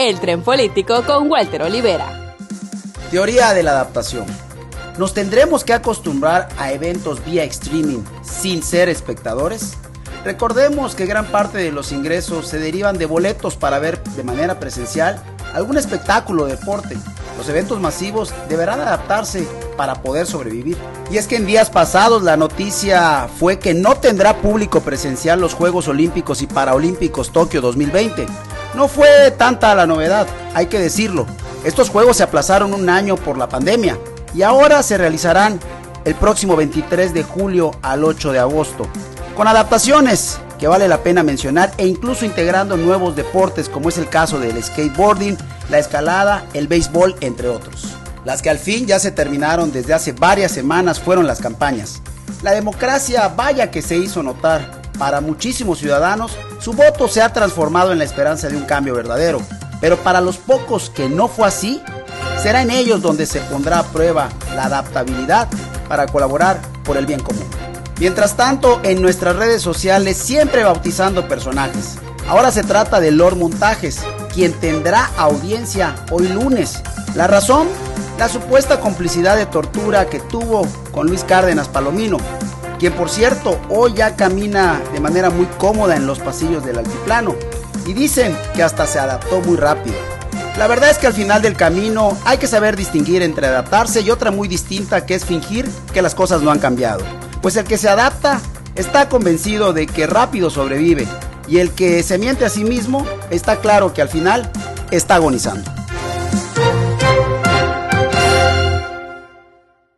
El tren político con Walter Olivera. Teoría de la adaptación. ¿Nos tendremos que acostumbrar a eventos vía streaming sin ser espectadores? Recordemos que gran parte de los ingresos se derivan de boletos para ver de manera presencial algún espectáculo o deporte. Los eventos masivos deberán adaptarse para poder sobrevivir. Y es que en días pasados la noticia fue que no tendrá público presencial los Juegos Olímpicos y Paraolímpicos Tokio 2020. No fue tanta la novedad, hay que decirlo. Estos Juegos se aplazaron un año por la pandemia y ahora se realizarán el próximo 23 de julio al 8 de agosto, con adaptaciones que vale la pena mencionar e incluso integrando nuevos deportes como es el caso del skateboarding, la escalada, el béisbol, entre otros. Las que al fin ya se terminaron desde hace varias semanas fueron las campañas. La democracia vaya que se hizo notar. Para muchísimos ciudadanos, su voto se ha transformado en la esperanza de un cambio verdadero. Pero para los pocos que no fue así, será en ellos donde se pondrá a prueba la adaptabilidad para colaborar por el bien común. Mientras tanto, en nuestras redes sociales siempre bautizando personajes. Ahora se trata de Lord Montajes, quien tendrá audiencia hoy lunes. La razón, la supuesta complicidad de tortura que tuvo con Luis Cárdenas Palomino, quien por cierto hoy ya camina de manera muy cómoda en los pasillos del altiplano y dicen que hasta se adaptó muy rápido. La verdad es que al final del camino hay que saber distinguir entre adaptarse y otra muy distinta que es fingir que las cosas no han cambiado. Pues el que se adapta está convencido de que rápido sobrevive y el que se miente a sí mismo está claro que al final está agonizando.